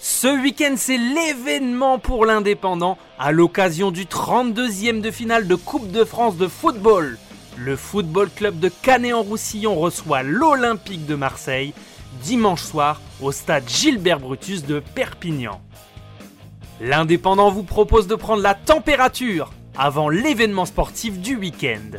Ce week-end, c'est l'événement pour l'indépendant à l'occasion du 32e de finale de Coupe de France de football. Le football club de Canet-en-Roussillon reçoit l'Olympique de Marseille dimanche soir au stade Gilbert Brutus de Perpignan. L'indépendant vous propose de prendre la température avant l'événement sportif du week-end.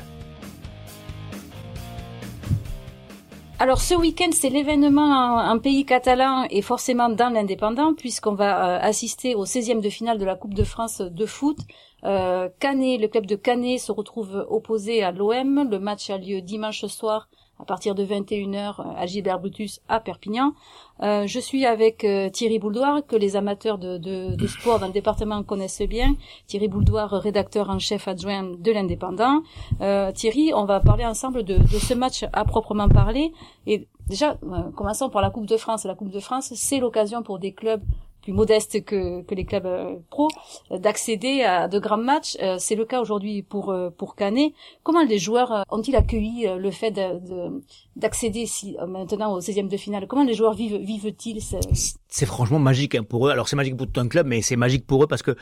Alors ce week-end, c'est l'événement en, pays catalan et forcément dans l'indépendant puisqu'on va euh, assister au 16e de finale de la Coupe de France de foot. Euh, Canet, le club de Canet se retrouve opposé à l'OM. Le match a lieu dimanche soir à partir de 21h euh, à Gilbert Brutus à Perpignan. Euh, je suis avec euh, Thierry Bouldoir, que les amateurs de, de, de, sport dans le département connaissent bien. Thierry Bouldoir, rédacteur en chef adjoint de l'Indépendant. Euh, Thierry, on va parler ensemble de, de, ce match à proprement parler. Et déjà, commençons par la Coupe de France. La Coupe de France, c'est l'occasion pour des clubs plus modeste que, que les clubs euh, pro, euh, d'accéder à de grands matchs. Euh, c'est le cas aujourd'hui pour pour Canet. Comment les joueurs ont-ils accueilli le fait d'accéder de, si, maintenant au 16e de finale? Comment les joueurs vivent vivent-ils C'est franchement magique hein, pour eux. Alors c'est magique pour tout un club, mais c'est magique pour eux parce que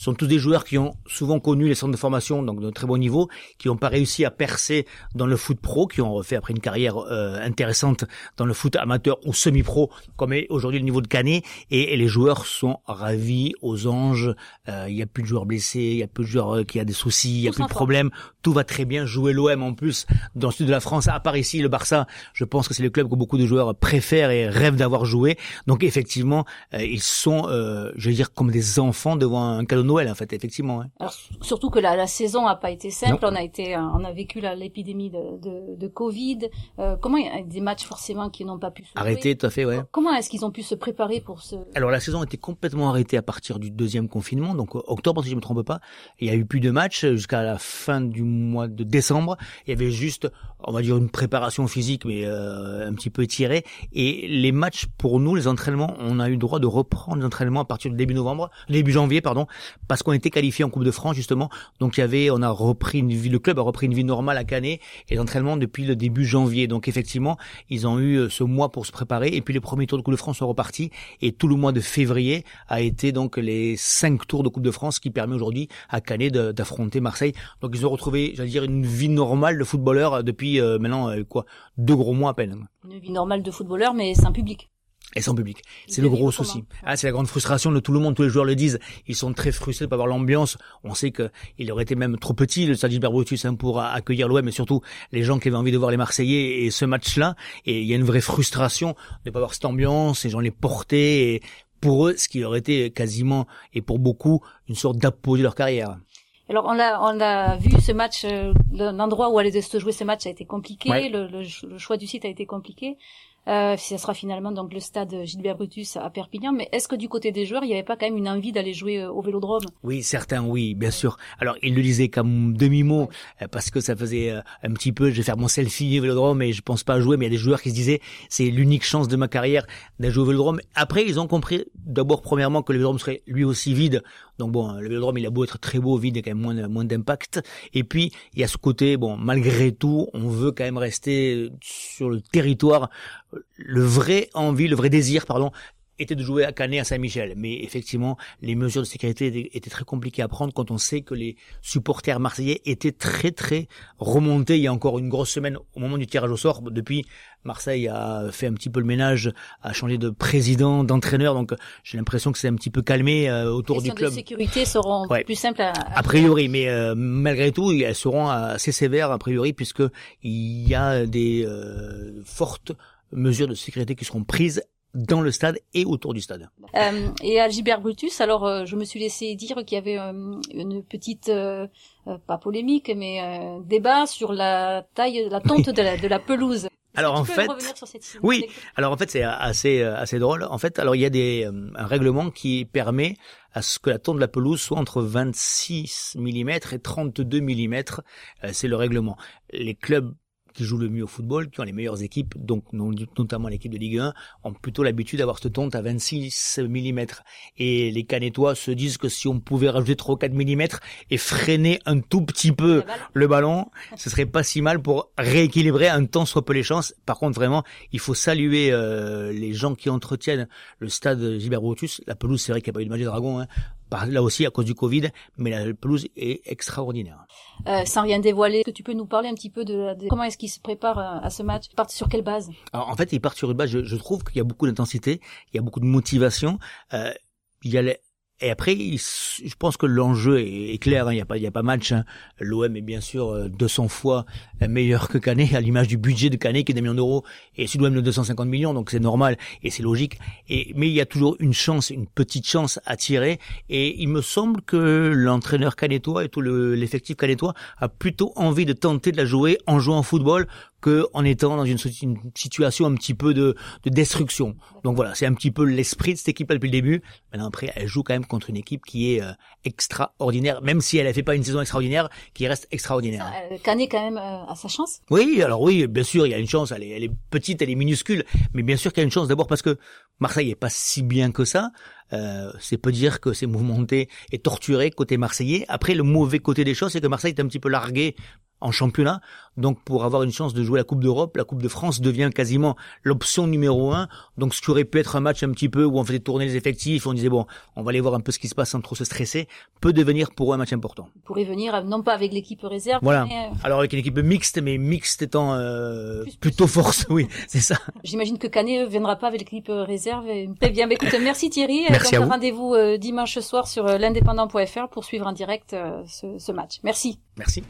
sont tous des joueurs qui ont souvent connu les centres de formation, donc de très bon niveau, qui n'ont pas réussi à percer dans le foot pro, qui ont fait après une carrière euh, intéressante dans le foot amateur ou semi-pro, comme est aujourd'hui le niveau de Canet, et, les joueurs sont ravis aux anges. Euh, il y a plus de joueurs blessés, il y a plus de joueurs euh, qui a des soucis, il y a plus de problèmes. Tout va très bien. Jouer l'OM en plus dans le sud de la France, à part ici le Barça, je pense que c'est le club que beaucoup de joueurs préfèrent et rêvent d'avoir joué. Donc effectivement, ils sont, je veux dire, comme des enfants devant un cadeau Noël en fait, effectivement. Alors, surtout que la, la saison a pas été simple. On a été, euh, on a vécu l'épidémie de, de, de, Covid. Euh, comment il y a des matchs forcément qui n'ont pas pu se arrêter, tout à fait, ouais. Comment est-ce qu'ils ont pu se préparer pour ce? Alors la saison a été complètement arrêtée à partir du deuxième confinement, donc octobre si je me trompe pas. Il y a eu plus de matchs jusqu'à la fin du mois de décembre. Il y avait juste, on va dire, une préparation physique, mais euh, un petit peu étirée. Et les matchs pour nous, les entraînements, on a eu le droit de reprendre les entraînements à partir du début novembre, début janvier, pardon, parce qu'on était qualifié en Coupe de France justement. Donc il y avait, on a repris une vie, le club a repris une vie normale à Canet et l'entraînement depuis le début janvier. Donc effectivement, ils ont eu euh, ce mois pour se préparer et puis les premiers tours de Coupe de France sont repartis et tout le mois de février a été donc les cinq tours de Coupe de France qui permet aujourd'hui à Canet d'affronter Marseille. Donc ils ont retrouvé, j'allais dire, une vie normale de footballeur depuis euh, maintenant euh, quoi deux gros mois à peine. Une vie normale de footballeur mais sans public et sans public. C'est le gros souci. Ah, c'est la grande frustration de tout le monde. Tous les joueurs le disent. Ils sont très frustrés de pas avoir l'ambiance. On sait que il aurait été même trop petit le stade Gilbert Brutus hein, pour accueillir l'OM, mais surtout les gens qui avaient envie de voir les Marseillais et ce match-là. Et il y a une vraie frustration de pas avoir cette ambiance. Les gens les portaient. Et pour eux, ce qui aurait été quasiment et pour beaucoup une sorte d'apogée de leur carrière. Alors on a on a vu ce match, euh, l'endroit où allait se jouer ce match a été compliqué, le, le, choix du site a été compliqué. Euh, ça sera finalement donc le stade Gilbert Brutus à Perpignan. Mais est-ce que du côté des joueurs, il n'y avait pas quand même une envie d'aller jouer euh, au Vélodrome? Oui, certains, oui, bien sûr. Alors ils le disaient comme demi-mot euh, parce que ça faisait euh, un petit peu, je vais faire mon selfie au Vélodrome et je pense pas jouer. Mais il y a des joueurs qui se disaient c'est l'unique chance de ma carrière d'aller jouer au Vélodrome. Après, ils ont compris d'abord premièrement que le Vélodrome serait lui aussi vide. Donc bon, le Vélodrome il a beau être très beau, vide, il y a quand même moins moins d'impact. Et puis il y a ce côté, bon, malgré tout, on veut quand même rester sur le territoire le vrai envie, le vrai désir, pardon, était de jouer à Canet à Saint-Michel. Mais effectivement, les mesures de sécurité étaient très compliquées à prendre quand on sait que les supporters marseillais étaient très très remontés il y a encore une grosse semaine au moment du tirage au sort. Depuis, Marseille a fait un petit peu le ménage, a changé de président, d'entraîneur. Donc j'ai l'impression que c'est un petit peu calmé euh, autour du club. Les sécurité seront plus simples à, a priori, mais euh, malgré tout, elles seront assez sévères a priori puisque il y a des euh, fortes mesures de sécurité qui seront prises dans le stade et autour du stade. Euh, et à Gilbert Brutus, alors euh, je me suis laissé dire qu'il y avait euh, une petite, euh, pas polémique, mais débat sur la taille, la tonte de, la, de la pelouse. Alors en fait, oui. Alors en fait, c'est assez assez drôle. En fait, alors il y a des un règlement qui permet à ce que la tonte de la pelouse soit entre 26 mm et 32 mm. c'est le règlement. Les clubs qui jouent le mieux au football, qui ont les meilleures équipes, donc notamment l'équipe de Ligue 1, ont plutôt l'habitude d'avoir cette tonte à 26 mm. Et les Canétois se disent que si on pouvait rajouter 3 4 mm et freiner un tout petit peu le ballon, ce serait pas si mal pour rééquilibrer un temps soit peu les chances. Par contre, vraiment, il faut saluer euh, les gens qui entretiennent le stade Gilbert Brutus. La pelouse, c'est vrai qu'il n'y a pas eu de magie dragon, hein, là aussi à cause du Covid, mais la pelouse est extraordinaire. Euh, sans rien dévoiler, est-ce que tu peux nous parler un petit peu de, comment est-ce qu'il se prépare euh, à ce match? Ils partent sur quelle base? Alors, En fait, ils partent sur une base, je, je trouve qu'il y a beaucoup d'intensité, il y a beaucoup de motivation. Euh, il y a les, et après, je pense que l'enjeu est, clair. Hein. Il n'y a pas, il y a pas match. Hein. L'OM est bien sûr 200 euh, fois meilleur que Canet, à l'image du budget de Canet qui est des millions d'euros, et c'est l'OM de 250 millions, donc c'est normal et c'est logique. Mais il y a toujours une chance, une petite chance à tirer. Et il me semble que l'entraîneur canetois et tout l'effectif canetois a plutôt envie de tenter de la jouer en jouant au football que en étant dans une, situation un petit peu de, de destruction. Donc voilà, c'est un petit peu l'esprit de cette équipe-là depuis le début. Maintenant après, elle joue quand même contre une équipe qui est euh, extraordinaire, même si elle a fait pas une saison extraordinaire, qui reste extraordinaire. Euh, Canet quand même euh, a sa chance. Oui, alors oui, bien sûr, il y a une chance. Elle est, elle est petite, elle est minuscule, mais bien sûr qu'il y a une chance d'abord parce que Marseille est pas si bien que ça. Euh, c'est peut dire que c'est mouvementé et torturé côté marseillais. Après, le mauvais côté des choses, c'est que Marseille est un petit peu largué en championnat. Donc pour avoir une chance de jouer la Coupe d'Europe, la Coupe de France devient quasiment l'option numéro un. Donc ce qui aurait pu être un match un petit peu où on faisait tourner les effectifs, on disait bon, on va aller voir un peu ce qui se passe sans trop se stresser, peut devenir pour eux un match important. Pourrait venir non pas avec l'équipe réserve. Voilà. Euh, Alors avec une équipe mixte, mais mixte étant euh, plutôt force, oui, c'est ça. J'imagine que Canet viendra pas avec l'équipe réserve. Très bien, écoute, merci Thierry. Merci Donc, Rendez-vous dimanche soir sur l'indépendant.fr pour suivre en direct ce, ce match. Merci. Merci.